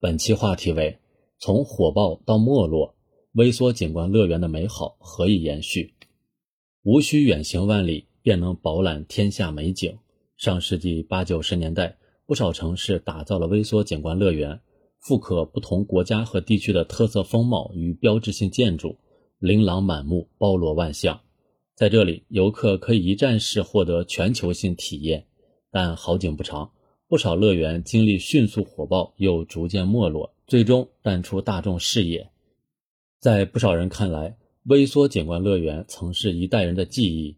本期话题为：从火爆到没落，微缩景观乐园的美好何以延续？无需远行万里便能饱览天下美景。上世纪八九十年代，不少城市打造了微缩景观乐园，复刻不同国家和地区的特色风貌与标志性建筑，琳琅满目，包罗万象。在这里，游客可以一站式获得全球性体验。但好景不长。不少乐园经历迅速火爆，又逐渐没落，最终淡出大众视野。在不少人看来，微缩景观乐园曾是一代人的记忆。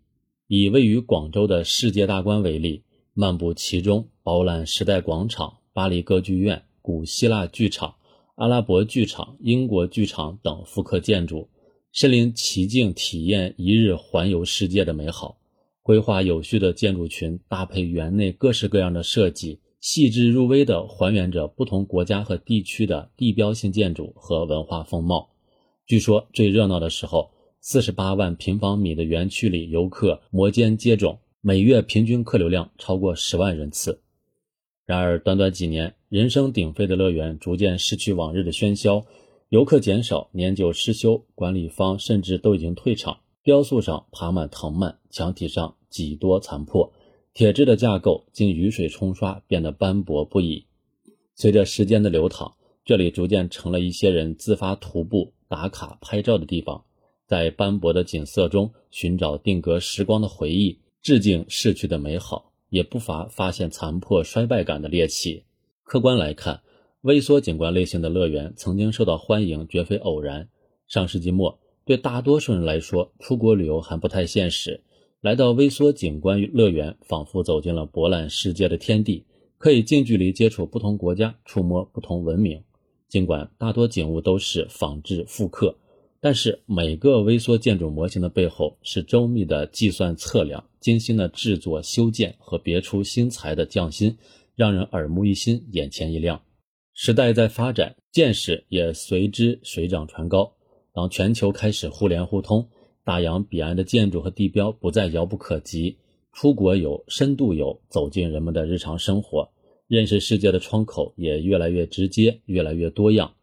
以位于广州的世界大观为例，漫步其中，饱览时代广场、巴黎歌剧院、古希腊剧场、阿拉伯剧场、英国剧场等复刻建筑，身临其境，体验一日环游世界的美好。规划有序的建筑群，搭配园内各式各样的设计，细致入微地还原着不同国家和地区的地标性建筑和文化风貌。据说最热闹的时候，四十八万平方米的园区里游客摩肩接踵，每月平均客流量超过十万人次。然而，短短几年，人声鼎沸的乐园逐渐失去往日的喧嚣，游客减少，年久失修，管理方甚至都已经退场。雕塑上爬满藤蔓，墙体上。几多残破，铁质的架构经雨水冲刷变得斑驳不已。随着时间的流淌，这里逐渐成了一些人自发徒步打卡拍照的地方，在斑驳的景色中寻找定格时光的回忆，致敬逝去的美好，也不乏发现残破衰败感的猎奇。客观来看，微缩景观类型的乐园曾经受到欢迎，绝非偶然。上世纪末，对大多数人来说，出国旅游还不太现实。来到微缩景观乐园，仿佛走进了博览世界的天地，可以近距离接触不同国家，触摸不同文明。尽管大多景物都是仿制复刻，但是每个微缩建筑模型的背后是周密的计算测量、精心的制作修建和别出心裁的匠心，让人耳目一新、眼前一亮。时代在发展，见识也随之水涨船高。当全球开始互联互通。大洋彼岸的建筑和地标不再遥不可及，出国游、深度游走进人们的日常生活，认识世界的窗口也越来越直接、越来越多样。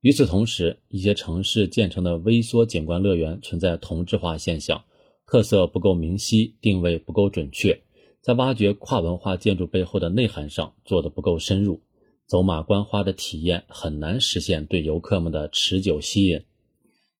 与此同时，一些城市建成的微缩景观乐园存在同质化现象，特色不够明晰，定位不够准确，在挖掘跨文化建筑背后的内涵上做得不够深入，走马观花的体验很难实现对游客们的持久吸引。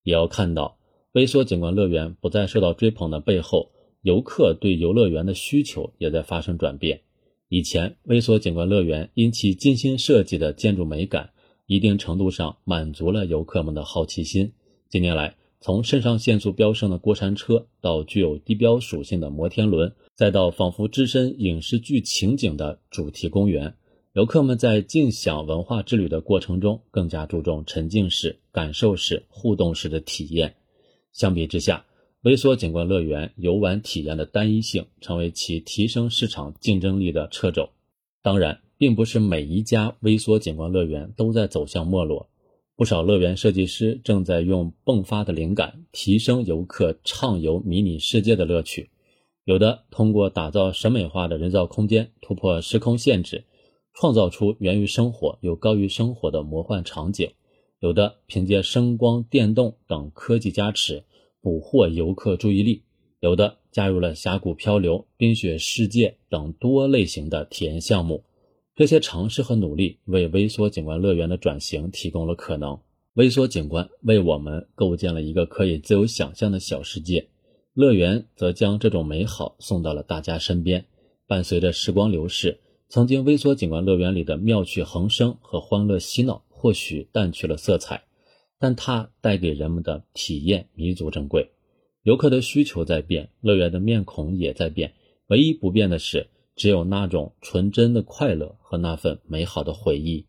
也要看到。微缩景观乐园不再受到追捧的背后，游客对游乐园的需求也在发生转变。以前，微缩景观乐园因其精心设计的建筑美感，一定程度上满足了游客们的好奇心。近年来，从肾上腺素飙升的过山车，到具有地标属性的摩天轮，再到仿佛置身影视剧情景的主题公园，游客们在尽享文化之旅的过程中，更加注重沉浸式、感受式、互动式的体验。相比之下，微缩景观乐园游玩体验的单一性成为其提升市场竞争力的掣肘。当然，并不是每一家微缩景观乐园都在走向没落。不少乐园设计师正在用迸发的灵感提升游客畅游迷你世界的乐趣。有的通过打造审美化的人造空间，突破时空限制，创造出源于生活又高于生活的魔幻场景。有的凭借声光电动等科技加持，捕获游客注意力；有的加入了峡谷漂流、冰雪世界等多类型的体验项目。这些尝试和努力为微缩景观乐园的转型提供了可能。微缩景观为我们构建了一个可以自由想象的小世界，乐园则将这种美好送到了大家身边。伴随着时光流逝，曾经微缩景观乐园里的妙趣横生和欢乐嬉闹。或许淡去了色彩，但它带给人们的体验弥足珍贵。游客的需求在变，乐园的面孔也在变，唯一不变的是，只有那种纯真的快乐和那份美好的回忆。